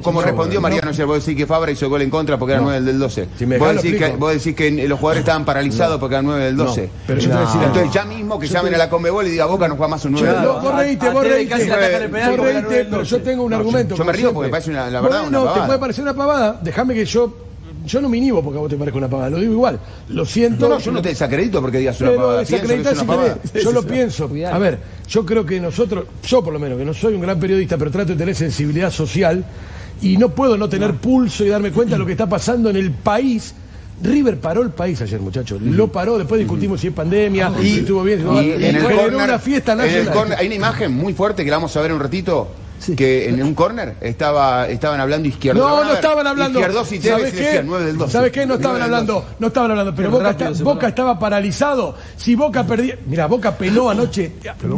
Como respondió Mariano ayer, vos decís que Fabra hizo gol en contra porque era 9 del 12. Si me vos, decís que, explico. vos decís que los jugadores estaban paralizados porque eran 9 del 12. pero yo te voy a decir algo. Entonces ya mismo que llamen a la Conmebol y diga Boca no juega más un 9 del No, 12. vos reíte, a- vos del pero yo tengo un argumento. yo me río porque parece una- la verdad una te pavada. puede parecer una pavada. Déjame que yo. Yo no me inhibo porque a vos te parezca una pavada. Lo digo igual. Lo siento. No, no, yo no te desacredito porque digas una Pero pavada. Pienso que es desacreditar si una pavada. querés. Yo lo pienso. A ver, yo creo que nosotros, yo por lo menos, que no soy un gran periodista, pero trato de tener sensibilidad social y no puedo no tener pulso y darme cuenta de lo que está pasando en el país. River paró el país ayer, muchachos. Lo paró, después discutimos si es pandemia, si estuvo bien, si. Y en el corner- una fiesta en el nacional. corner- hay una imagen muy fuerte que la vamos a ver en un ratito. Que en un corner estaba, estaban hablando izquierdo. No, no ver, estaban hablando. Izquierdos y ¿Sabes qué? 9 del 12. ¿Sabes qué? No estaban 9 del hablando, 12. no estaban hablando, pero Boca, rápido está- se Boca fue. estaba paralizado. Si Boca perdía, mira, Boca peló anoche.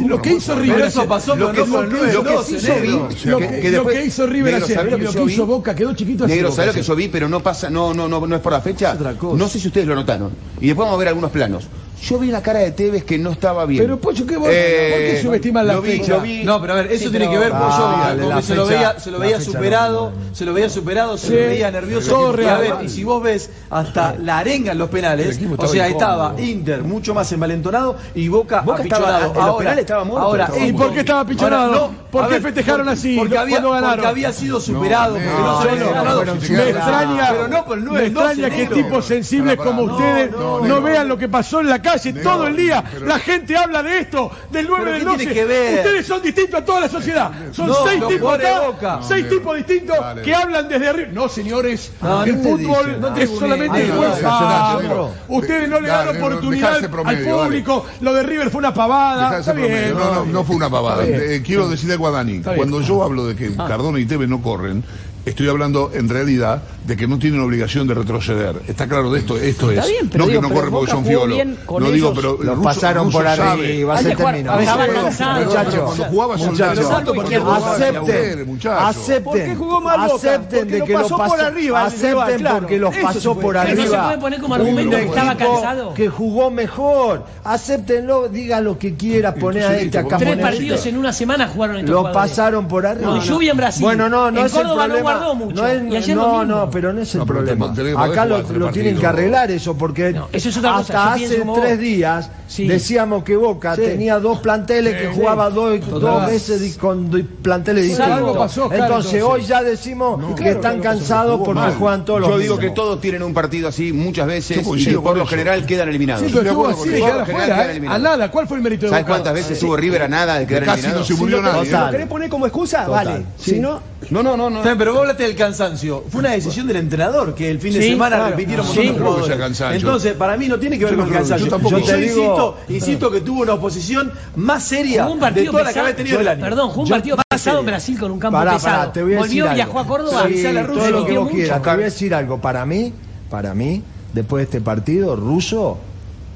Lo que hizo River Pero eso pasó lo que no hizo- por el 9 lo que del 12, hizo negro. Vi- O sea, lo que- que- que lo después- que hizo River Negro, ayer ¿sabés y lo que hizo vi? Boca quedó chiquito. Negro, ¿sabes lo que yo vi? Pero no pasa, no, no, no, no es por la fecha. No sé si ustedes lo notaron. Y después vamos a ver algunos planos. Yo vi la cara de Tevez que no estaba bien. Pero Pocho, ¿qué vos? Eh, ¿Por qué subestiman la lo vi, fecha? vi. No, pero a ver, eso Sí, tiene que ver, Pollo, que se lo veía, se lo veía superado, no, se lo veía superado, se Sí, lo veía nervioso. todo y, real. a ver, y si vos ves hasta la arenga en los penales, o sea, estaba Inter mucho más envalentonado y Boca, Boca estaba- apichonado. en los ahora, penales estaba muerto. ahora, ¿Y por qué estaba apichonado? Ahora, no, ¿Por qué festejaron porque- así? Porque había, cuando ganaron? porque había sido superado, se Me extraña, pero no por el 9 me del 12, extraña que tipos sensibles como ustedes No, vean lo que pasó en la calle todo el día. pero- la gente habla de esto, del 9 ¿Pero del qué 12. tiene que ver? Ustedes son distintos a toda la sociedad. Son No, seis tipos acá, Boca. seis tipos distintos que hablan desde arriba. No, señores, No, el fútbol no es te solamente fuerza. negro. Ustedes no le dan oportunidad al público. Lo de River fue una pavada. No, no, no fue una pavada. Eh, quiero decirle algo a Dani. bien. Ah. Cuando yo hablo de que Cardona y Tevez no corren, estoy hablando en realidad de que no tienen obligación de retroceder. Está claro de esto, esto es. Está bien, pero no digo, que no pero corren porque son fiolos. No digo, pero Los pasaron por arriba, se terminó. Muchachos, cuando jugaba muchachos, acepten, acepten, ¿Por qué jugó mal Boca? acepten de lo que lo pasó por arriba acepten porque los pasó por arriba. se puede poner como un argumento que estaba equipo cansado. que jugó mejor, acéptenlo, diga lo que quiera, poner a este acá. Tres partidos este. en una semana jugaron Lo pasaron por arriba. Con lluvia en Brasil. Bueno, no, no es el problema. Mucho. No, es- Y ayer lo no, no, pero no es el problema. te- Acá lo, tienen que arreglar eso porque No, eso es otra hasta hace tres días Sí. decíamos que Boca tenía dos planteles que jugaba dos, dos veces con dos planteles distintos. algo pasó, claro, entonces, entonces. hoy ya decimos que claro, están cansados porque mal. juegan todos los Yo digo que todos tienen un partido así muchas veces y por lo general quedan eliminados. ¿eh? A eliminados. nada. ¿Cuál fue el mérito de ¿Sabes cuántas veces estuvo River a nada de quedar Casi no eliminado? se murió. Total. ¿Lo querés poner como excusa? Vale. Si no, No, no, no, no. Está pero vos hablaste del cansancio. Fue una decisión del entrenador que el fin de Sí, semana claro. repitieron Sí. con No los creo que sea jugadores. cansancio. Entonces, para mí no tiene que ver Yo no con creo- cansancio. yo tampoco. Yo Yo te digo- insisto, insisto que tuvo una oposición más seria Jugó un de partido toda la que pesado. había tenido el año. Perdón, jugó un Yo- partido más pesado en. Brasil con un campo Pará, pesado. pará, te voy a Volvió, decir viajó a algo. Córdoba, Sí, sale a la todo Rusia, lo que metió vos mucho. quieras. Te voy a decir algo. Para mí, para mí, después de este partido, Russo,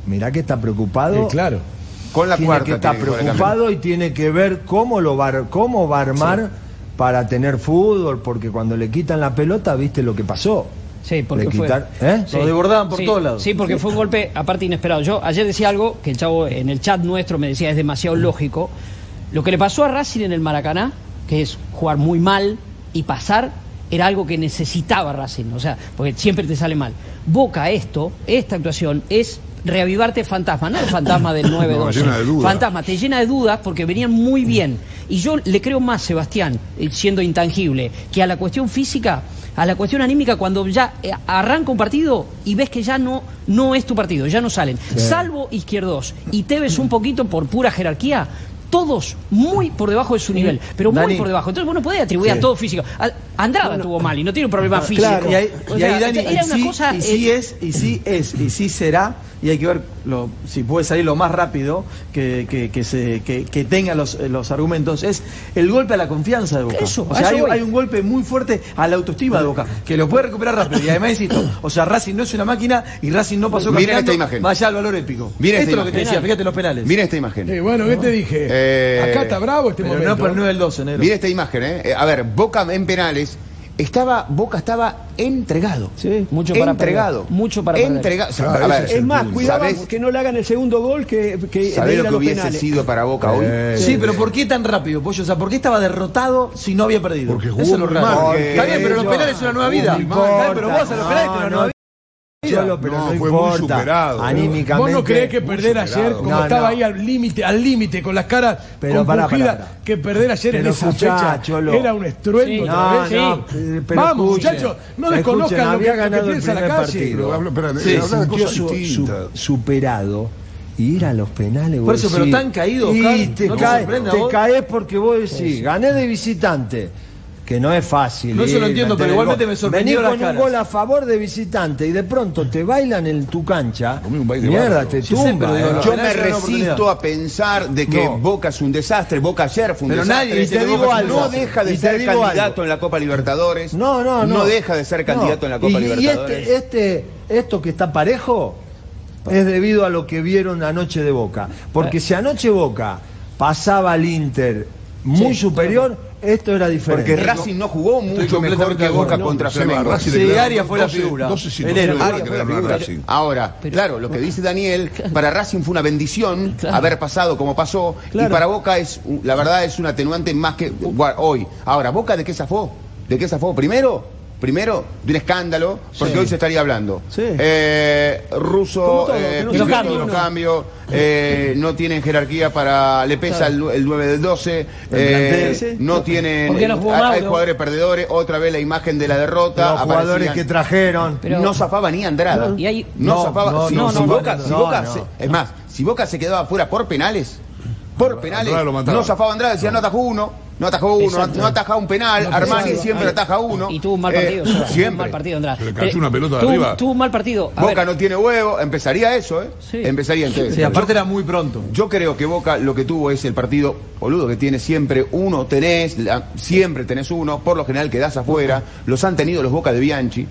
mirá que está preocupado. Eh, claro. Con la tiene cuarta. que estar tiene que jugar el preocupado y tiene que ver cómo lo va, a- cómo va a armar para tener fútbol, porque cuando le quitan la pelota, viste lo que pasó. Sí, porque Le fue. quitar- ¿eh? Lo desbordaban por Sí, todos lados. Sí, porque fue un golpe aparte inesperado. Yo ayer decía algo que el chavo en el chat nuestro me decía es demasiado lógico. Lo que le pasó a Racing en el Maracaná, que es jugar muy mal y pasar, era algo que necesitaba Racing. O sea, porque siempre te sale mal. Boca esto, esta actuación, es reavivarte fantasma, no el fantasma del 9-12. llena de dudas. fantasma, te llena de dudas porque venían muy bien. Y yo le creo más, Sebastián, eh, siendo intangible, que a la cuestión física, a la cuestión anímica, cuando ya eh, arranca un partido y ves que ya no, no es tu partido, ya no salen. Salvo Izquierdos y Tevez un poquito por pura jerarquía. Todos muy por debajo de su nivel, pero muy por debajo. Entonces, uno puede atribuir a todo físico. A- Andrada tuvo mal y no tiene un problema físico. Claro, y ahí, O y sea, ahí, Dani, era y una sí, cosa. y sí eh, es, y sí es, y sí será, y hay que ver lo, si puede salir lo más rápido que, que, que se, que, que tenga los, eh, los argumentos, es el golpe a la confianza de Boca. Eso, o sea, eso hay, un golpe muy fuerte a la autoestima de Boca, que lo puede recuperar rápido. Y además, insisto, o sea, Racing no es una máquina y Racing no pasó Miren esta imagen. más allá del valor épico. Miren Esto esta es lo que te decía, fíjate los penales. Miren esta imagen. Eh, bueno, ¿qué te dije? Eh, Acá está bravo este Pero momento. no por el 9 del 12, negro. Miren esta imagen. Eh, A ver, Boca en penales estaba Boca estaba entregado. Sí, mucho para entregado. Mucho para entregado. Claro, ah, es, es más, cuidado que no le hagan el segundo gol que, que ¿Sabés lo que hubiese sido para Boca hoy? Eh. Sí, pero ¿por qué tan rápido, Pollo? O sea, ¿por qué estaba derrotado si no había perdido? Porque jugó Eso es lo raro. Está bien, pero los penales es una nueva vida. No, pero vos a los penales es una nueva vida. Cholo, pero no, no importa. Anímicamente. Vos no creés que perder ayer, como estaba ahí al límite, al límite, con las caras pero pará, pará, pará. que perder ayer en esa fecha Cholo. era un estruendo. Sí, Vamos, muchachos, no desconozcan lo que, lo que piensa la calle. superado. Y ir a los penales, Por eso, decís, pero tan caído, te, caes, te caes porque vos decís, gané de visitante que no es fácil. No, se lo entiendo, pero igualmente me sorprendió Venís con un gol a favor de visitante y de pronto te bailan en tu cancha. Mierda, te sí, tumba. ¿eh? Yo me resisto a pensar de que. Boca es un desastre, Boca ayer fue y te digo algo, no deja de ser candidato en la Copa Libertadores. No, no, no. No deja de ser candidato en la Copa este, Libertadores. Y este, esto que está parejo es debido a lo que vieron anoche de Boca. Porque eh. si anoche Boca pasaba al Inter muy superior esto era diferente. Porque Racing no jugó mucho mejor que Boca no, contra Flamengo. Sí, declaró, Arias fue la figura. 12, 12, Enero, no Arias fue la figura. Ahora, claro, lo que dice Daniel, para Racing fue una bendición haber pasado como pasó. Y para Boca es, la verdad, es un atenuante más que hoy. Ahora, ¿Boca de qué zafó? ¿De qué zafó? Primero, Primero, de un escándalo, porque sí. hoy se estaría hablando. Sí. Eh, ruso, eh, no los cambios, los cambios eh, no tienen jerarquía para. Le pesa el, el, 9 del 12, el eh, no tienen. No a, hay jugadores perdedores, otra vez la imagen de la derrota. Los jugadores que trajeron. Pero, no zafaba ni Andrada. Y hay, no, no, zafaba. Si, si Boca, si Boca se, es más, si Boca se quedaba afuera por penales, por penales, no zafaba Andrada, decía no atajó uno no atajó uno, no ataja un penal, Armani siempre ataja uno. Y tuvo un mal eh, partido, eh, siempre. Un mal partido, Andrade. Le cayó una pelota tuvo, arriba. Tuvo un mal partido. Boca no tiene huevo, empezaría eso, ¿eh? Sí. Empezaría entonces. Sí, aparte yo, era muy pronto. Yo creo que Boca lo que tuvo es el partido, boludo, que tiene siempre uno, tenés, siempre tenés uno, por lo general quedás afuera. Los han tenido los Boca de Bianchi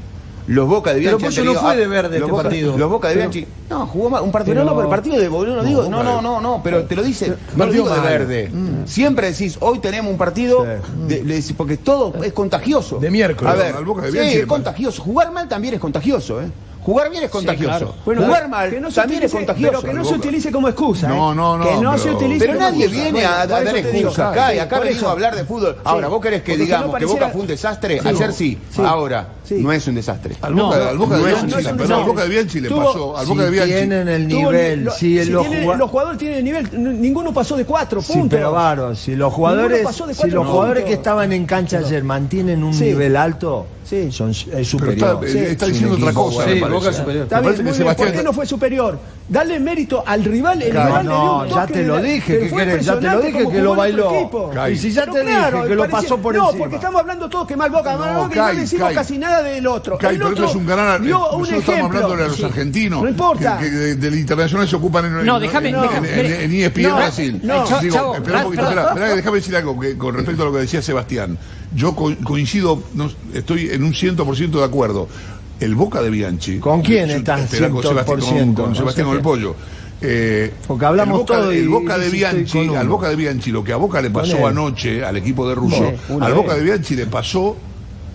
los Boca de Bianchi. Pero Pollo no fue ah, de verde los este partido. Los Boca de Bianchi. No, jugó mal. Un partido no, pero partido de Boca, no digo. No, no, no, no, pero te lo dice. No lo de verde. Mm. Siempre decís, hoy tenemos un partido. De, porque todo es contagioso. De miércoles. A ver. Sí, es contagioso. Jugar mal también es contagioso, ¿eh? Jugar bien es contagioso. Bueno, jugar mal también es contagioso. Pero que no se utilice como excusa. No, ¿eh? no, no. Que no pero, se utilice pero nadie viene a, dar excusas acá. y acá venimos a hablar de fútbol. Ahora, vos querés que digamos que Boca fue un desastre. Ayer sí, ahora. Sí. No es un desastre. Al Boca, no, al Boca no de Bianchi, no al Boca de Bianchi le pasó. Al Boca si de Bianchi. tienen el nivel. Si, si los, jugadores, los, jugadores tienen el nivel, ninguno pasó de cuatro puntos. Sí, pero Baro, si los jugadores, si los jugadores que estaban en cancha ayer mantienen un sí. nivel alto, sí. son, es superior. Está, eh, está diciendo otra cosa. Sí, Boca superior. Está bien, muy ¿Por qué no fue superior? Dale mérito al rival. El claro, rival no, le dio un toque ya te lo dije. Ya te lo dije que lo bailó. Y si ya te dije que lo pasó por encima. No, porque estamos hablando todos que mal Boca. Mal Boca y no hicimos casi nada del otro. Kai, el pero otro es un gran. Nosotros un estamos hablándole a los sí. argentinos. No importa. Que, que de, del internacional se ocupan en, no, en, déjame, en, no. en, en ESPN Brasil. Digo, un poquito, déjame decir algo que, con respecto a lo que decía Sebastián. Yo co coincido, estoy en un 100% de acuerdo. El Boca de Bianchi. ¿Con quién estás? Con Sebastián, con, con Sebastián con el Pollo. Eh, Porque hablamos el Boca, todo el Boca de Bianchi, al Boca de Bianchi, lo que a Boca le pasó anoche al equipo de Russo, al Boca de Bianchi le pasó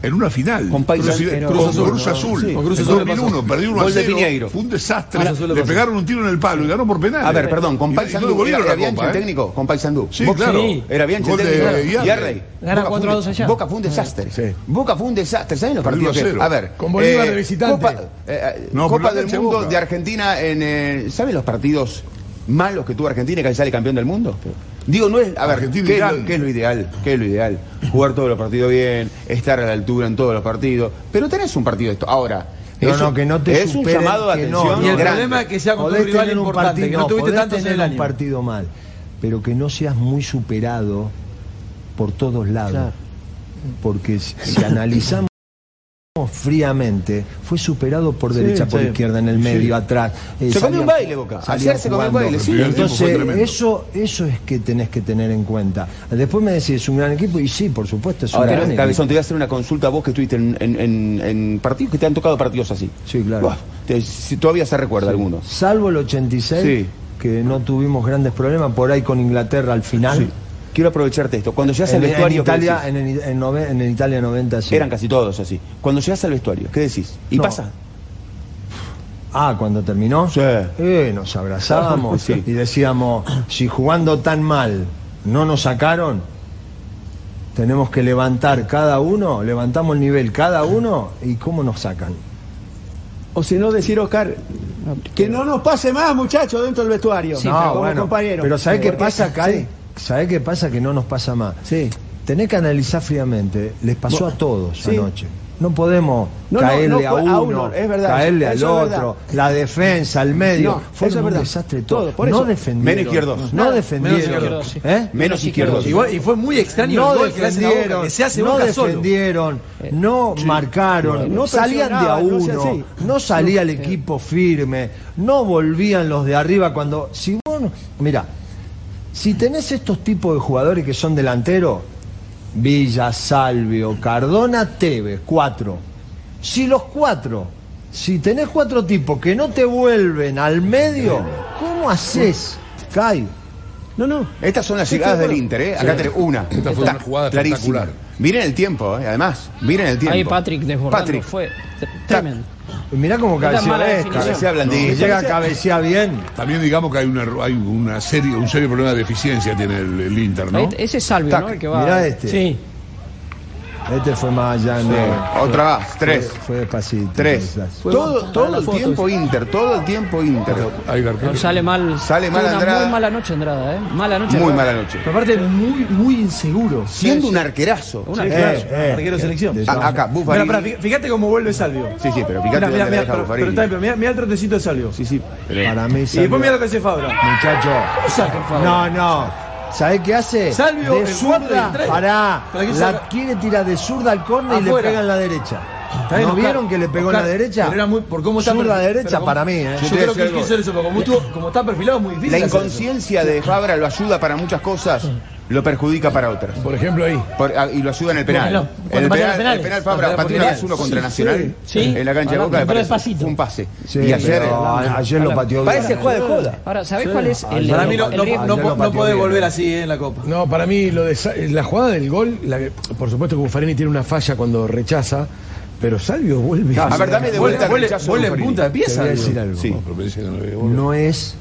en una final. Con Cruz, Cruz Azul. En 2001, perdió 1 a 0. Fue un desastre. Le pegaron un tiro en el palo y ganó por penal. A ver, perdón, con Paisandú. ¿eh? ¿Era Bianchi el técnico? Con Paisandú. Sí, claro. Era Bianchi el técnico. Yarley. Gana 4 a 2 allá. Boca fue un desastre. Boca fue un desastre. ¿Saben los partidos. A ver. Con Bolívar eh, de visitante. Copa eh, del Mundo de Argentina en... ¿Saben los partidos malos que tuvo Argentina y que sale campeón del mundo? Digo, no es. A ver, ¿qué es, lo, ideal? ¿Qué es lo ideal? Jugar todos los partidos bien, estar a la altura en todos los partidos. Pero tenés un partido esto. Ahora. Que no te es un llamado de atención. No, y el problema es que sea con un rival importante, que no tuviste tanto en el año. partido mal, pero que no seas muy superado por todos lados. Porque si analizamos fríamente, fue superado por derecha, por izquierda, en el medio, atrás. Eh, se comió un baile, Boca. Entonces, eso, eso es que tenés que tener en cuenta. Después me decís, es un gran equipo, y sí, por supuesto, es un gran equipo. Cabezón, te voy a hacer una consulta a vos que estuviste en, partidos, que te han tocado partidos así. Sí, claro. Si, todavía se recuerda alguno. Salvo el 86, que no tuvimos grandes problemas, por ahí con Inglaterra al final quiero aprovecharte esto. Cuando llegas al En, en vestuario, ¿qué Italia, decís? en, el- en nove- en el Italia 90 sí. eran casi todos así. Cuando llegas al vestuario, ¿qué decís? ¿Y No. pasa? Ah, cuando terminó, Sí. eh, nos abrazábamos Sí. y decíamos, si jugando tan mal no nos sacaron, tenemos que levantar cada uno, levantamos el nivel cada uno y cómo nos sacan. O si no, decir, Oscar, que no nos pase más, muchachos, dentro del vestuario. Sí, no, como bueno, compañero. pero ¿sabés qué pasa? Sí. ¿Sabés qué pasa? Que no nos pasa más. Sí. Tenés que analizar fríamente, les pasó a todos Sí. anoche. No podemos No, caerle no a uno, a uno, es verdad, caerle al otro, la defensa, el medio. No, Fue eso un verdad. desastre todo. Todo, por no eso. defendieron. Menos izquierdos. No defendieron. Menos izquierdos, sí. ¿Eh? Menos izquierdos. Igual- y fue muy extraño No el gol que Boca, defendieron, que se hace no solo. defendieron, no marcaron, No salían de a uno, no salía el equipo firme, no volvían los de arriba cuando... Si vos mira, si tenés estos tipos de jugadores que son delanteros, Villa, Salvio, Cardona, Tevez, cuatro. Si los cuatro, si tenés cuatro tipos que no te vuelven al medio, ¿cómo haces, Kai? No, no. Estas son las Sí, llegadas del Inter, ¿eh? Acá tenés una. Esta fue una jugada clarísima. espectacular. Miren el tiempo, ¿eh? Además, miren el tiempo. Ahí Patrick desbordando Patrick. fue tremendo. Y mirá cómo cabecea definición. Cabecea blandito. Llega a cabecear bien. También digamos que hay una, hay una serie, un serio problema de eficiencia tiene el, el Inter, ¿no? Ese es Salvio, Tac, ¿no? El que va. Mirá este. Sí. Este fue más allá. Sí, no. Otra más, tres. Fue, fue despacito. Tres. Todo, todo el tiempo Inter, todo el tiempo Inter. Ahí, García. Pero sale mal. Sale mal una Andrada. muy mala noche Andrada, ¿eh? Mala noche. Muy Andrada. mala noche. Pero aparte, muy, muy inseguro. Siendo un arquerazo. Una Sí, Eh, eh, arquero de selección. de- acá, Mira, Buffarini. pará, fí- fíjate cómo vuelve Salvio. Sí, sí, pero fíjate Mira, dónde mira, pero, pero, pero mira, mira el trotecito de Salvio. Sí, sí. pero- Para mí Y después mira lo que hace Fabra. Muchacho. No, no. ¿Sabés qué hace? Salvio, de zurda, pará. ¿Para La saca? quiere tirar de zurda al córner y le pega en la derecha. ¿No Oscar. vieron que le pegó en la derecha? pero era muy- por cómo está Zurda perfil- derecha pero como- para mí, ¿eh? Yo creo que él quiso hacer eso, pero como, como está perfilado es muy difícil. La inconsciencia de Fabra lo ayuda para muchas cosas, lo perjudica para otras. Por ejemplo, ahí. Por- ah, y lo ayuda en el penal. Bueno, el penal, el penal Fabra Cuando pateó una vez uno los contra Nacional sí. en la cancha de Ahora, Boca, me pero parece, fue un pase. Sí, y ayer pero a- ayer lo pateó bien. parece juega de joda. Ahora, ¿sabés cuál es el, Para mí no, no, no, no bien. volver así eh, en la Copa. No, para mí lo de la jugada del gol, la que- por supuesto que Buffarini tiene una falla cuando rechaza, pero Salvio vuelve. A ver, dame de vuelta el Vuelve de en punta de pie, Te voy a Salvio. decir algo. Sí. No, no. No es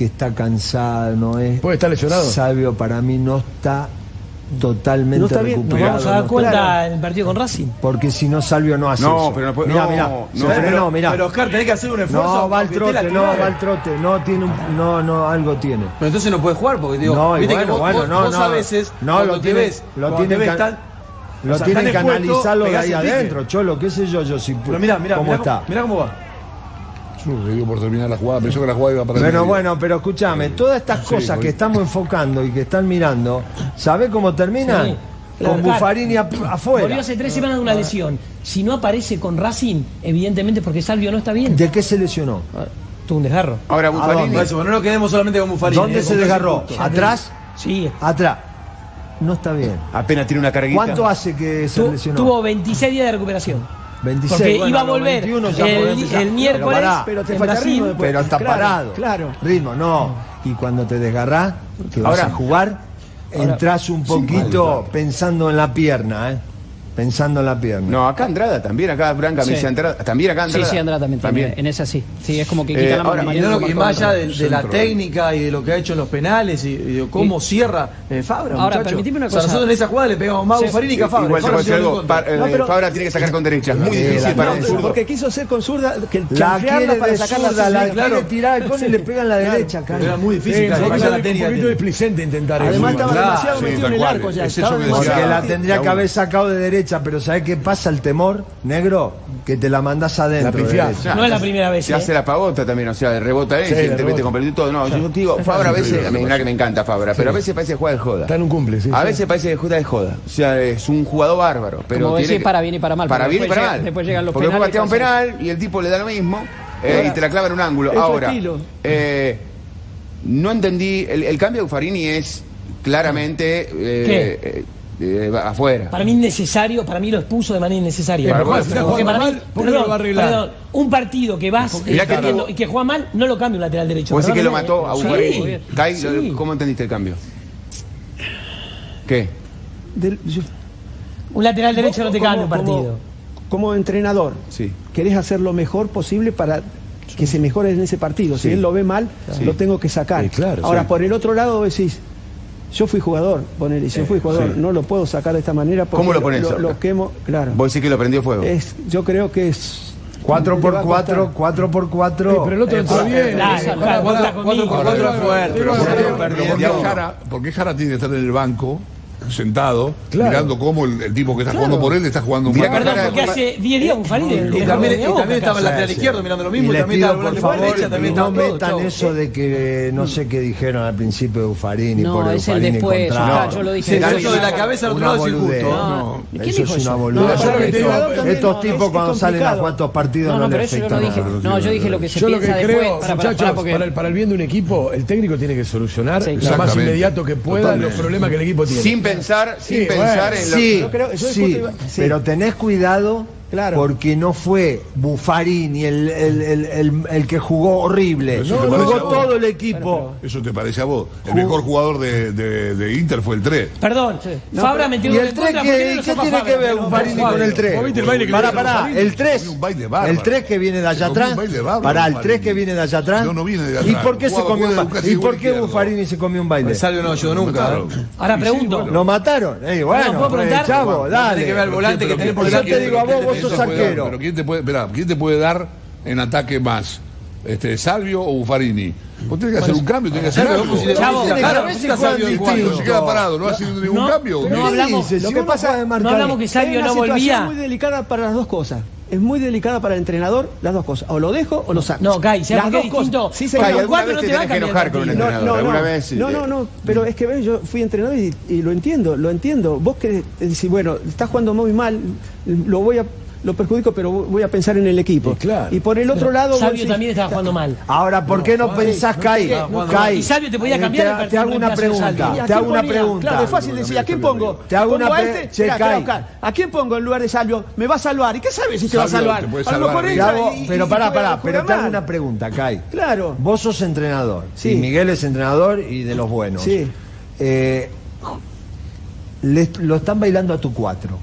que está cansado, no es. Puede estar lesionado. Salvio para mí no está totalmente No está bien, nos Nos recuperado. vamos a dar no cuenta claro. en el partido con Racing. Porque si no, Salvio no hace No, eso. pero no puede- Mirá, no, mirá, no, se pero- mirá. Pero Oscar, tenés que hacer un esfuerzo. No, va al trote, no, va al trote, no tiene un, no, no, algo tiene. Pero entonces no puedes jugar porque digo, No, y viste bueno, que vos, bueno, vos- no, vos no. a veces No, lo te tiene- ves, lo tiene te ves que- tan- Lo o sea, tienen que analizarlo de ahí adentro, Cholo, qué sé yo, yo si Pero mira, mira, cómo mira, está. mira cómo va. Le por terminar la jugada, pensó que la jugada iba para Bueno, bueno, pero escúchame, todas estas Sí, cosas voy. que estamos enfocando y que están mirando, ¿sabés cómo terminan? Sí. Con Buffarini afuera. Volvió hace tres semanas de una lesión. Si no aparece con Racing, evidentemente porque Salvio no está bien. ¿De qué se lesionó? Tuvo un desgarro. Ahora Buffarini. No nos quedemos solamente con Buffarini. ¿Dónde eh, se desgarró? ¿Atrás? Sí. Atrás. No está bien. Apenas tiene una carguita. ¿Cuánto hace que se Tu- lesionó? tuvo 26 días de recuperación. 26. Porque bueno, iba a volver 21 ya el, miércoles Pero pará, Pero te en falta Brasil. ritmo después. Pero está Claro, parado. Claro. Ritmo, no. Y cuando te desgarrás, que vas Ahora- a jugar, entras un poquito pensando en la pierna, ¿eh? Pensando en la pierna. No, acá Andrada también, acá Branca Sí. me dice Andrada, también acá Sí, Andrada. sí, Andrada también, tiene- En esa sí. Sí, es como que quita Eh, la mano. ahora, Y, Mariano no, y más allá de, de la técnica y de lo que ha hecho en los penales y, y de cómo cierra eh, Fabra. Ahora, muchacho. permitime una O sea, cosa. nosotros en esa jugada le pegamos más a Sí. Buffarini que a Fabra. Igual Fabra algo. Pa- eh, No, pero- Fabra tiene que sacar con derecha, es muy Sí, difícil la para un zurdo. porque quiso hacer con zurda, que La quiere para así, la claro. quiere tirar al cone y le pega en la derecha, era muy difícil. Sí, un poquito, la displicente intentar Además eso. estaba Claro, demasiado sí, metido en el arco ya. Es eso estaba que demasiado decía. Porque la tendría que haber sacado de derecha, pero ¿sabés qué pasa? El temor, negro, que te la mandás adentro. La de pifiás. derecha. No es la primera vez. Se ¿eh? hace la pavota también, o sea, rebota él, Sí, te mete rebota. con pelotito y todo. No, yo te digo, Fabra a veces, a mí que me encanta Fabra, pero a veces parece que juega de joda. Está en un cumple, sí. A sí. veces parece que juega de joda. O sea, es un jugador bárbaro. Pero Como tiene decís, que- para bien y para mal, Para porque bien y después para llega- mal. después llegan los Porque después penales patea un penal y el tipo le da lo mismo eh, Ahora, y te la clava en un ángulo. es su Ahora, estilo. eh, no entendí. El, el cambio de Buffarini es claramente eh, eh, eh, afuera. Para mí innecesario, para mí lo expuso de manera innecesaria. Jugando para mí, mal, ¿por qué no lo va a arreglar? perdón, un partido que vas eh, que perdiendo tuvo- y que juega mal, no lo cambia un lateral derecho. ¿Vos decís que lo mató a Sí, Buffarini? Kai, sí. ¿cómo entendiste el cambio? ¿Qué? del- yo- Un lateral derecho no te cambia un partido. Como, como entrenador, Sí. querés hacer lo mejor posible para que se mejore en ese partido. Si Sí. él lo ve mal, Sí. lo tengo que sacar. Sí, claro, Ahora, sí. por el otro lado decís, yo fui jugador, ponele, yo fui jugador, sí. no lo puedo sacar de esta manera porque ¿Cómo lo pones, lo, lo quemo, claro. Vos decís que lo prendió fuego. Es, yo creo que es 4 le por va a 4, costar. 4 por Eh, 4. pero el otro entró bien. claro, eh, cuatro- pará, cuatro por pará, cuatro pará, es fuerte, pero pero pará, por qué pará, ¿Por qué, Ya uno. Jara, por qué Jara tiene que estar en el banco, sentado, Claro. mirando cómo el, el tipo que está jugando por él está jugando un mal Perdón, porque hace 10 días. Y también, y también estaba el lateral izquierdo mirando lo mismo, y les también estaba por favor derecha, también no metan eso de que no sé qué dijeron al principio de Buffarini. No, por es el después, yo lo dije. Eso de la cabeza al otro lado es injusto. No, ¿quién Eso es una boludez. Estos- tipos cuando salen a cuantos partidos No, no, no, le pero eso yo no yo dije lo que se Yo lo que piensa creo, después. Muchachos, para, el, para el bien de un equipo, el técnico tiene que solucionar lo más inmediato que pueda los problemas que el equipo tiene. Sin pensar, sin Sí, pensar bueno, en lo Sí, Yo creo- yo sí. pero tenés cuidado Claro. porque no fue Buffarini el, el, el, el- el que jugó horrible. Te jugó todo el equipo. Eso te parece a vos. El mejor jugador de, de, de Inter fue el 3. Perdón, Fabra metió ¿Y el en 3 contra, qué, ¿por qué no tiene Fabra? que ver Buffarini con el 3? ¿Vos viste el baile que Pará, pará, el 3. Un baile bárbaro. El 3 que viene de allá atrás. baile Pará, el Buffarini. 3 que viene de allá atrás. No, no viene de ¿Y atrás. por qué se comió un jugaba ba- casi ¿Y por qué. Buffarini se comió un baile? Salvio no ayudó nunca. ¿eh? Ahora pregunto. Lo mataron. Eh, bueno, ¿puedo pues, preguntar? chavo, dale. Tiene que ver al volante que tenés por Yo te digo a vos, vos ¿Quién sos dar? arquero. Pero ¿quién te puede, esperá, ¿quién te puede dar en ataque más? Este, ¿Salvio o Buffarini? Vos tenés que hacer un cambio, tenés que hacer algo. Chavo, si le- claro, claro, a veces pusiste a juegan distinto. No se queda parado, no hace ningún No, cambio. no hablamos? Lo que pasa- no marcar- no hablamos que Salvio Es no situación volvía. muy delicada para las dos cosas. Es muy delicada para el entrenador las dos cosas. O lo dejo o lo saco. No, Kai, ¿sabes Las dos es distinto? cosas. Sí, señor. Kai, cuatro vez no te te van a que enojar con un. No, entrenador. no, Alguna no, vez, no, no, no, pero es que ves, yo fui entrenador y, y lo entiendo, lo entiendo. Vos querés decir, bueno, está jugando muy mal, lo voy a, lo perjudico, pero voy a pensar en el equipo. Y claro. Y por el otro lado, vos decís, también estaba jugando mal. Ahora, ¿por qué no pensás, Kai? no, Kai, y Salvio te podía eh, cambiar el te, te hago una pregunta. Salvio. ¿Y a Te hago una pregunta. Claro, es fácil decir, ¿a quién pongo? Te hago ¿Pongo una a pre- este? ¿A quién pongo en lugar de Salvio? ¿Me va a salvar? ¿Y qué sabes si te va a salvar? A lo mejor pero pará, pará, pero te hago una pregunta, Kai. Claro. Vos sos entrenador. Sí. Y Miguel es entrenador y de los buenos. Sí. Eh, le- lo están bailando a tu cuatro.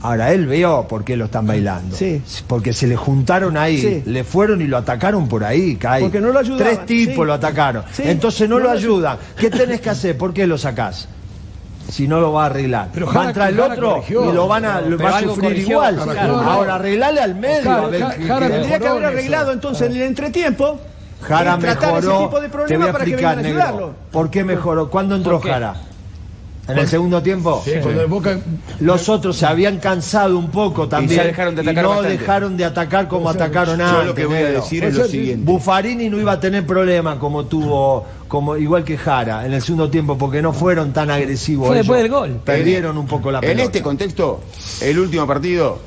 Ahora, él vio por qué lo están bailando. Sí. Porque se le juntaron ahí, Sí. le fueron y lo atacaron por ahí, Kai. Porque no lo ayudaban, Tres tipos sí. lo atacaron. Sí. Entonces no, No lo lo ayudan. ¿Qué tenés que hacer? ¿Por qué lo sacás? Si no lo va a arreglar. Pero va a entrar el otro corrigió. y lo van a, lo Pero va a sufrir corrigió, igual. Ahora arreglale al medio. Ver Jara- Tendría que haber arreglado eso. entonces en el entretiempo. Jara mejoró. ese tipo de te problemas voy a para que explicar, vengan a negro. ayudarlo. ¿Por qué mejoró? ¿Cuándo entró. Jara? ¿En el segundo tiempo? Sí, cuando el Boca Los otros se habían cansado un poco también. ya dejaron de atacar y no bastante. dejaron de atacar como atacaron antes. Yo lo que voy a negro. decir es lo Puede ser, siguiente. Buffarini no iba a tener problemas como tuvo, como igual que Jara en el segundo tiempo, porque no fueron tan agresivos. Fue ellos. después del gol. Perdieron un poco la En pelota. este contexto, el último partido,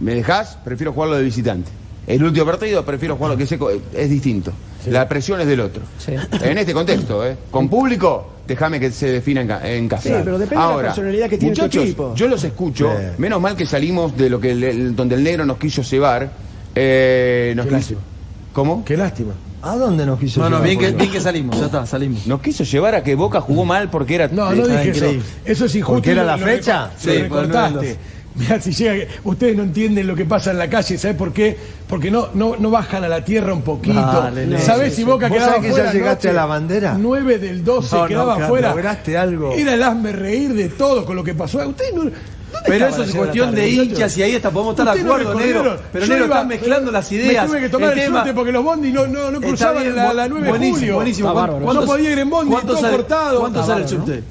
¿me dejás? Prefiero jugarlo de visitante. El último partido, prefiero jugarlo que seco, es distinto. La presión es del otro. Sí. En este contexto, ¿eh? Con público, déjame que se defina en, ca- en casa. Sí, pero depende de la Ahora, personalidad que tiene tu muchachos, equipo. Yo los escucho, Sí. menos mal que salimos de lo que el- el- donde el negro nos quiso llevar. eh, nos Qué quiso- lástima. ¿Cómo? Qué lástima. ¿A dónde nos quiso No, no, llevar, bien que, bien que salimos, ya está, salimos. Nos quiso llevar a que Boca jugó mal porque era. No, no dije eso. increíble. Eso es injusto. ¿Porque era la fecha? Sí, lo recortaste. Mirá, si llega, ustedes no entienden lo que pasa en la calle, ¿sabes por qué? Porque no, no, no bajan a la tierra un poquito. Dale, Leo. ¿Sabés si Boca ¿Vos quedaba que ya fuera llegaste anoche? a la bandera? 9 del 12 No, no, quedaba Carlos, fuera. lograste algo. Era el hazme reír de todo con lo que pasó. Ustedes no. ¿dónde Pero eso es cuestión de hinchas y ahí está, podemos estar de no acuerdo, negro. Pero negro, iba- están mezclando las ideas. Me tuve que tomar el, tema- subte porque los bondis no, no, no Está cruzaban bien, la, la 9 de buenísimo, julio. Buenísimo, Está ¿Cuánto- bárbaro. cuánto- No podía ir en bondi, ¿cuánto todo cortado. ¿Cuánto Está sale el subte?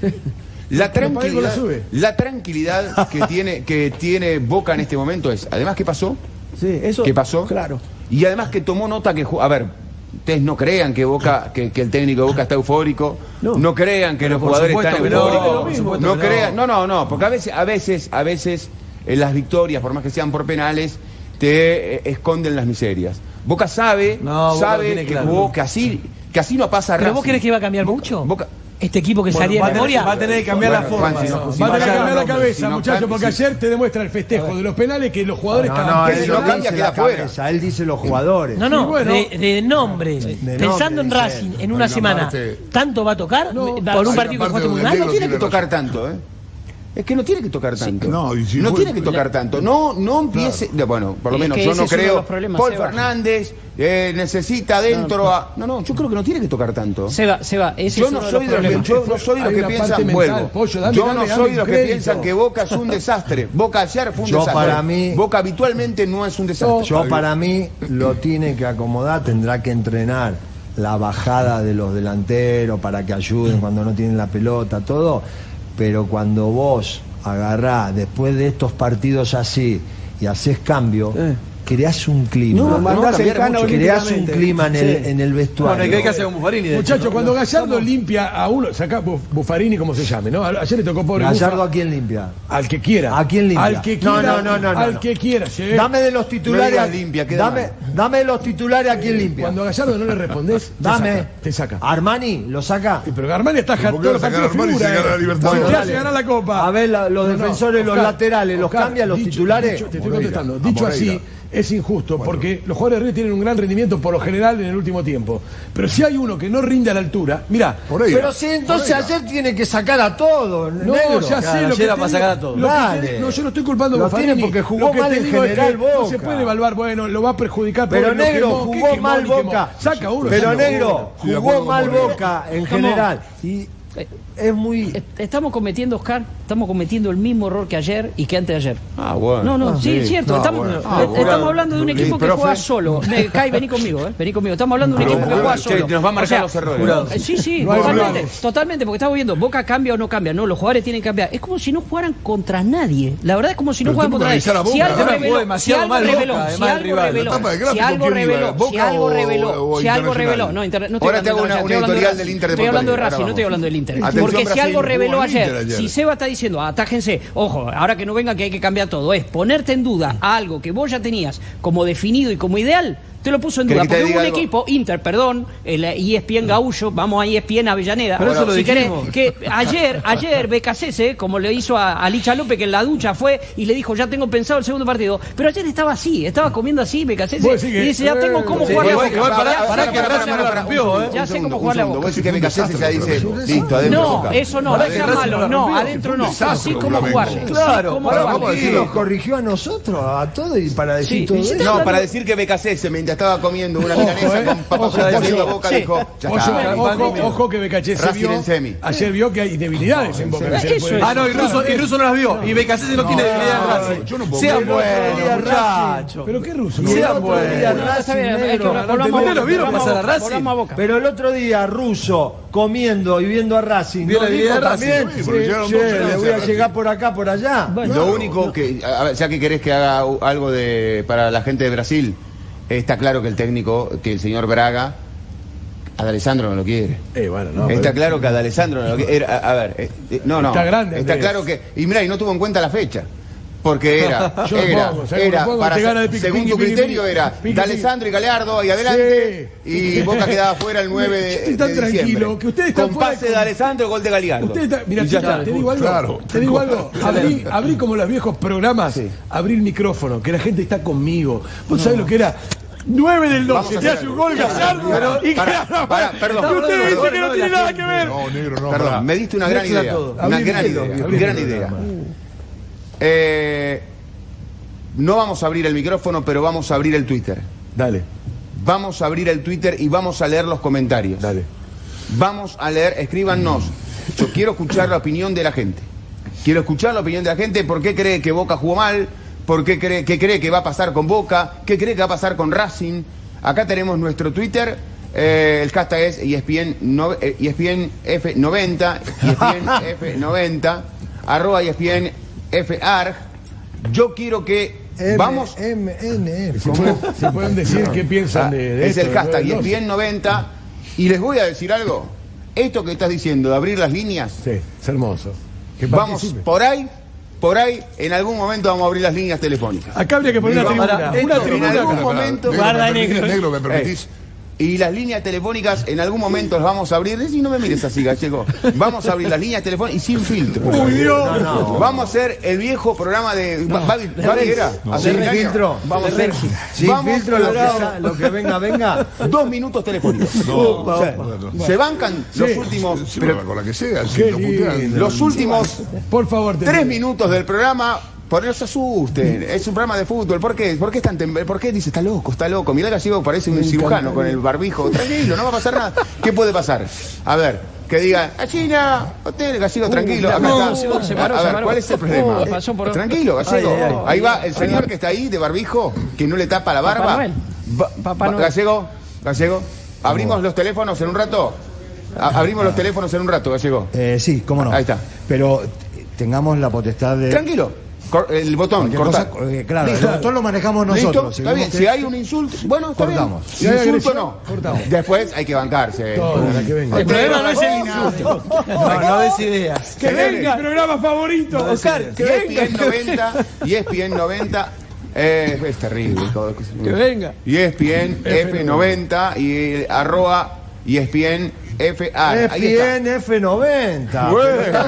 La tranquilidad, la tranquilidad que tiene, que tiene Boca en este momento es, además, ¿qué pasó? Sí, eso. ¿Qué pasó? Claro. Y además que tomó nota que, a ver, ustedes no crean que Boca, que, que el técnico de Boca está eufórico, no, No. crean que los jugadores están que no, eufóricos, no que no. crean, no, no, no, porque a veces, a veces, a veces en las victorias, por más que sean por penales, te eh, esconden las miserias. Boca sabe, No, Boca sabe que, claro. jugó- que así, que así no pasa ¿Pero vos crees que va a cambiar mucho? Boca, este equipo que bueno, salía de memoria. Va a tener que cambiar la forma. Va a tener que cambiar la cabeza, muchachos, porque ayer te demuestra el festejo de los penales que los jugadores no, él dice la cabeza, él dice los jugadores. No, no, de, nombre. Pensando en Racing en una semana, ¿tanto va a tocar? ¿Por un partido que jugaste mundial? No tiene que tocar tanto, ¿eh? Es que no tiene que tocar tanto. No, no tiene que tocar tanto. No, no empiece. Bueno, por lo menos yo no creo. Paul Fernández eh, necesita dentro a. No, no, yo creo que no tiene que tocar tanto. Seba, Seba, ese yo yo no soy de los que piensan vuelvo. Yo no soy de los que piensan que Boca es un desastre. Boca ayer fue un yo desastre. Para mí, Boca habitualmente no es un desastre. Yo para mí lo tiene que acomodar, tendrá que entrenar la bajada de los delanteros para que ayuden cuando no tienen la pelota, todo pero cuando vos agarrás después de estos partidos así y haces cambio creas un clima. No, mandas el Creas un clima en, el, vestuario. Bueno, hay que hacer con Buffarini. Muchachos, cuando Gallardo limpia a uno, saca Buffarini como se llame, ¿no? Ayer le tocó pobre Gallardo a quién limpia. Al que quiera. ¿A quién limpia? Al que quiera. No, no, no, Al que quiera. Dame de los titulares. Limpia, dame, dame de los titulares a quién eh, limpia. Cuando Gallardo no le respondés, dame. Te saca. Armani, lo saca. Sí, pero Armani está todos los figura. Eh? La copa. A ver, los defensores, los laterales, los cambia, los titulares. Te estoy contestando. Dicho así es injusto, bueno. porque los jugadores de River tienen un gran rendimiento por lo general en el último tiempo. Pero si hay uno que no rinde a la altura, mira. Pero si entonces ayer tiene que sacar a todos. No, negro. ya sé lo que para sacar a todos. no, yo no estoy culpando a Buffarini. porque jugó lo que mal en general es que Boca. No se puede evaluar, bueno, lo va a perjudicar. Pero negro quemó, jugó quemó, mal quemó, Boca. Saca uno. Pero negro jugó mal Boca en general y eh, es muy estamos cometiendo Oscar estamos cometiendo el mismo error que ayer y que antes de ayer. Ah, bueno. No, no, ah, sí, es cierto. No, estamos, bueno. Eh, ah, estamos hablando de un equipo que juega solo. Kai, vení conmigo, eh. Vení conmigo. Estamos hablando de un equipo que juega solo. Nos va a marcar o sea, los errores. Eh, sí, sí, no totalmente. Totalmente, porque estamos viendo, Boca cambia o no cambia. No, los jugadores tienen que cambiar. Es como si no jugaran contra nadie. La verdad es como si no jugaran contra nadie. Si algo reveló, si algo reveló, si algo reveló, si algo reveló, si algo reveló, si algo reveló. No, no Estoy hablando de Racing, no estoy hablando del Inter. Porque si algo reveló ayer, si Seba está diciendo diciendo, atájense, ojo, ahora que no venga que hay que cambiar todo, es ponerte en duda a algo que vos ya tenías como definido y como ideal, te lo puso en duda, porque hubo un equipo, Inter, perdón, el eh, ESPN Gaullo, vamos a ESPN Avellaneda, Pero eso si querés, que ayer, ayer Becasese, como le hizo a, a, Licha López, que en la ducha fue y le dijo, ya tengo pensado el segundo partido. Pero ayer estaba así, estaba comiendo así, Becasese, y dice, ya tengo cómo jugar la boca. Para, que no la rompió, ¿eh? Ya sé cómo jugar la boca. No, eso no, no es malo, no, adentro no, así como jugar. Claro, vamos a decir, nos corrigió a nosotros, a todos, y para decir todo eso. No, para decir que Becasese me estaba comiendo una milanesa eh. con papas fritas en la boca, dijo. Ojo, ojo que BKC vio, ayer vio que hay debilidades en Boca. Ah, no, y Russo, y Russo no las vio. Y BKC no tiene debilidad en Racing. Yo no puedo Sean buenos, ¿Pero qué Russo? Sean buenos. Lo vieron pasar a Racing? Pero el otro día, Russo, comiendo y viendo a Racing, ¿no dijo también? le voy a llegar por acá, por allá. Lo único que, ya que querés que haga algo para la gente de Brasil, Está claro que el técnico, que el señor Braga, Alessandro no lo quiere. Eh, bueno, no, está claro que Alessandro no lo quiere. A, ver, eh, no, no. Está grande. Está claro que. Y mira, y no tuvo en cuenta la fecha. Porque era, yo era, pongo, era pongo, para, pique, según pique, tu pique, criterio era D'Alessandro y Galeardo ahí adelante sí. y Boca quedaba fuera el 9 de, Yo estoy tan de tranquilo que ustedes están con fuera con... de Alessandro gol de Galeardo. mira, te digo algo, claro. te digo algo, abrí, abrí, como los viejos programas, sí. abrí el micrófono, que la gente está conmigo. ¿Vos no. sabés lo que era? 9 del 12, te hace un gol Gallardo y para, para, perdón. Y usted dice que no tiene nada que ver. No, negro, no. Perdón, me diste una gran idea. Una gran idea. Gran idea. Eh, no vamos a abrir el micrófono, pero vamos a abrir el Twitter. Dale. Vamos a abrir el Twitter y vamos a leer los comentarios. Dale. Vamos a leer, escríbanos. Yo quiero escuchar la opinión de la gente. Quiero escuchar la opinión de la gente. ¿Por qué cree que Boca jugó mal? ¿Por qué cree, qué cree que va a pasar con Boca? ¿Qué cree que va a pasar con Racing? Acá tenemos nuestro Twitter. Eh, el hashtag es ESPN, no, ESPN F90, ESPN F90, arroba ESPN FARC. Yo quiero que vamos. MNF. Si, pueden decir qué piensan ah, de, de, Es el hashtag y es bien 90. Y les voy a decir algo. Esto que estás diciendo de abrir las líneas. Sí, es hermoso. Vamos por ahí. Por ahí, en algún momento vamos a abrir las líneas telefónicas. Acá habría que poner una tribuna. Una en algún momento. Guarda, negro. Negro, ¿eh? me permitís. Eh. Y las líneas telefónicas en algún momento las vamos a abrir. Y no me mires así, gallego. Vamos a abrir las líneas telefónicas y sin filtro. No, no. Vamos a hacer el viejo programa de. Babi, Babi era, Sin filtro. Vamos a hacer. Sin vamos filtro, a lo que, lo que venga, venga. Dos minutos telefónicos. No, O sea, bueno. Se bancan los últimos. Sí, pero con la que sea, los últimos Por favor, te tres minutos del programa. Por no se asusten, es un programa de fútbol. ¿Por qué? ¿Por qué, están tem- ¿Por qué dice está loco, está loco? Mirá Gallego parece un cirujano con el barbijo. Tranquilo, no va a pasar nada. ¿Qué puede pasar? A ver, que digan, a China, hotel, Gallego, tranquilo. Acá no, está. se paró, a ver. ¿cuál es el problema? Oh, pasó por- Tranquilo, Gallego. Ay, ay, ay. Ahí va el señor que está ahí de barbijo, que no le tapa la barba. Noel. Va- Papá Noel. Gallego, Gallego. Abrimos los teléfonos en un rato. Abrimos los teléfonos en un rato, Gallego. Eh, sí, cómo no. Ahí está. Pero tengamos la potestad de. Tranquilo. Cor- el botón, cortar. cosa, eh, claro, Listo. el botón lo manejamos ¿Listo? nosotros. Está bien. seguimos Si hay un insulto, bueno, está Cortamos. bien. Si hay insulto, agresión, no. cortamos. Después hay que bancarse. Todo, la que venga. El problema no es el insulto. No, no des ideas. ¡Que venga! ¡Mi programa favorito! Oscar, Y ESPN 90, y ESPN 90, eh, es terrible. todo. Que venga. Y ESPN F90 y arroba y ESPN FA. ESPN F90. Bueno,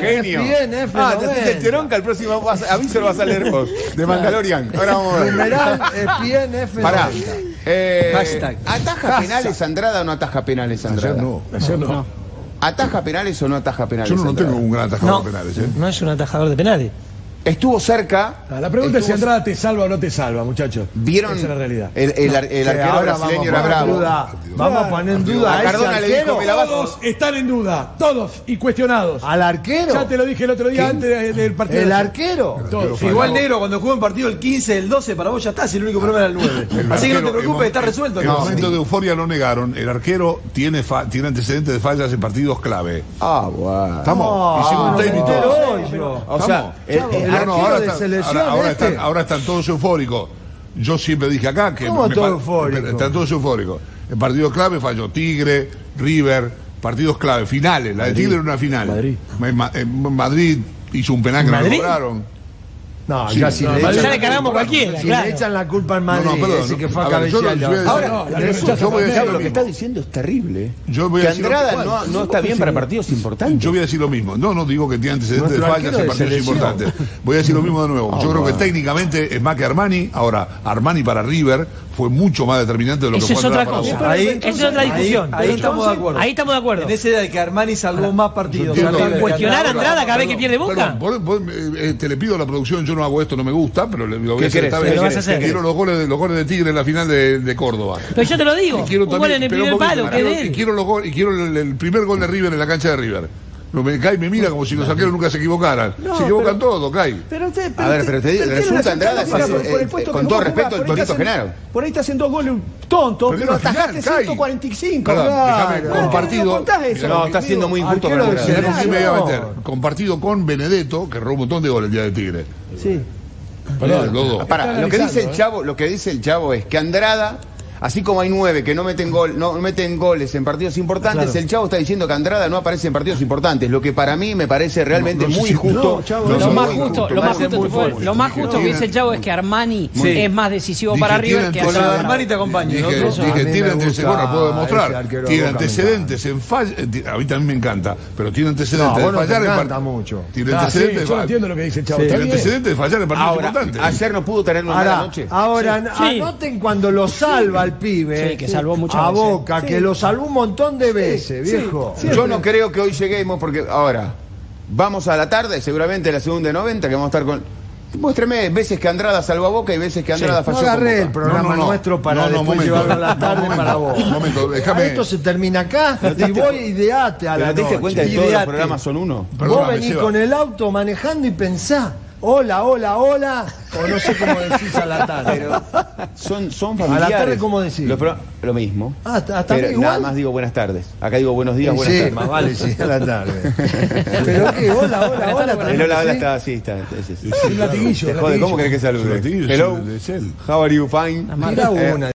genio. ESPN Ah, te F90. teronca, el próximo vas- aviso lo vas a leer vos, de Mandalorian. Ahora vamos a ver. Numeral ESPN F90. Pará. Eh, Hashtag. ¿Ataja penales Andrada o no ataja penales Andrada? Ayer no. Ayer no. ¿Ataja penales o no ataja penales? Yo no, no tengo un gran atajador No, de penales. ¿eh? no es un atajador de penales. Estuvo cerca. Ah, La pregunta es si Andrada te salva o no te salva, muchachos. ¿Vieron? Esa es la realidad. El, el el Que arquero brasileño vamos era a poner en bravo. duda, Vamos a poner en duda A Cardona le dijo, arquero. me la vas- Todos están en duda, todos, y cuestionados. ¿Al arquero? Ya te lo dije el otro día antes de- del partido. ¿El arquero? Todos. Igual negro, cuando jugó en partido el 15, el 12, para vos ya está, si el único problema era el 9. El Así que no te preocupes, en está resuelto. En No. momento de euforia lo negaron. El arquero tiene, fa- tiene antecedentes de fallas en partidos clave. Ah, bueno. Estamos. Hicimos un no, yo. O sea, no, ahora, de están, ahora, ahora este. están, ahora están todos eufóricos. Yo siempre dije acá que. ¿Cómo me todo pa- eufórico? Están todos eufóricos. En partidos clave falló Tigre, River, partidos clave, finales. La de Tigre era una final. Madrid. Ma- hizo un penal que no cobraron. No, Sí, ya si no, le echan, ya le cualquiera, si claro. le echan la culpa al Madrid, No, no, perdón, ese que fue a cabecear. Ahora, yo- voy a decir lo que está diciendo es terrible. Yo voy a que Andrada no, no está bien para partidos importantes. Yo voy a decir lo mismo. No, no digo que tiene antecedentes de fallas en partidos importantes. Voy a decir lo mismo de nuevo. Yo creo que técnicamente es más que Armani. Ahora, Armani para River fue mucho más determinante de lo Eso que es fue otra Andrada para cosa. Ahí- es otra discusión. Ahí, ahí estamos de acuerdo. Ahí estamos de acuerdo. En esa idea de que Armani salvó más partidos. ¿Cuestionar a Andrada. Cada vez que pierde Boca? Perdón, vos- vos, eh, te le pido a la producción, yo no hago esto, no me gusta, pero le, lo voy ¿Qué a hacer esta ¿Qué vez. Quiero los goles, de, los goles de Tigre en la final de, de Córdoba. Pero yo te lo digo. Y quiero Un gol también- en el primer palo, que y quiero, los gol- y quiero el, el primer gol de River en la cancha de River. No me cae y me mira como si los arqueros nunca se equivocaran. No, se equivocan pero- todos, cae. Pero usted, A ver, pero te resulta Andrada es fácil, eh, con que todo respeto, jugás, el Torito Genaro. Por ahí te hacen dos goles tontos, Pero pero, atajaste final, Kai. 145. Perdón, claro. déjame, ¿Por qué compartido- no está siendo muy injusto. Compartido con Benedetto, que robó un montón de goles el día de Tigre. Sí. Los dos. Pará, Está lo que dice el ¿eh? chavo, lo que dice el chavo es que Andrada, así como hay nueve que no meten gol, no meten goles en partidos importantes, el chavo está diciendo que Andrada no aparece en partidos importantes, lo que para mí me parece realmente No, no sé muy chavo, No, Lo más justo, lo más justo, fue- lo más justo que dice el Chavo es que Armani Sí. es más decisivo Dije, para River que Andrada. Armani te acompaño. Dije, ¿no? dije, tiene antecedentes, bueno, puedo demostrar. Tiene antecedentes en fallas, a mí también me encanta, pero tiene antecedentes No, de fallar en encanta par- mucho. Tiene Ah, antecedentes de yo entiendo lo que dice el chavo. Tiene antecedentes de fallar en partidos Ahora, importantes. ayer no pudo tener una mala noche. ahora anoten cuando lo salva el pibe. Sí, que salvó muchas a veces. Boca, que lo salvó un montón de veces, viejo. Yo no creo que hoy lleguemos porque ahora vamos a la tarde, seguramente la segunda de 90, que vamos a estar con. Muéstreme veces que Andrada salvó a Boca y veces que Andrada No falló. con agarré Boca. el programa No, no, no. nuestro para No, no, después momento. llevarlo a la No, tarde momento. para vos. Momento, déjame- Ah, Esto se termina acá y vos ideate a Pero la te diste cuenta que todos los programas son uno. Vos Perdóname, venís Seba. con el auto manejando y pensá, hola, hola, hola, o no sé cómo decís a la tarde. Son, son A la familiares. tarde, ¿cómo decís? Pro- lo mismo. Ah, ¿hasta Pero igual? nada más digo buenas tardes. Acá digo buenos días, Sí, buenas sí, tardes. más vale, sí, a la tarde. Pero qué, hola, hola, hola. El hola, hola ¿sí? está así, está. es- es- Un latiguillo, Te un jode, ¿cómo querés que salude? Hello, how are you, fine? Tira Eh, una.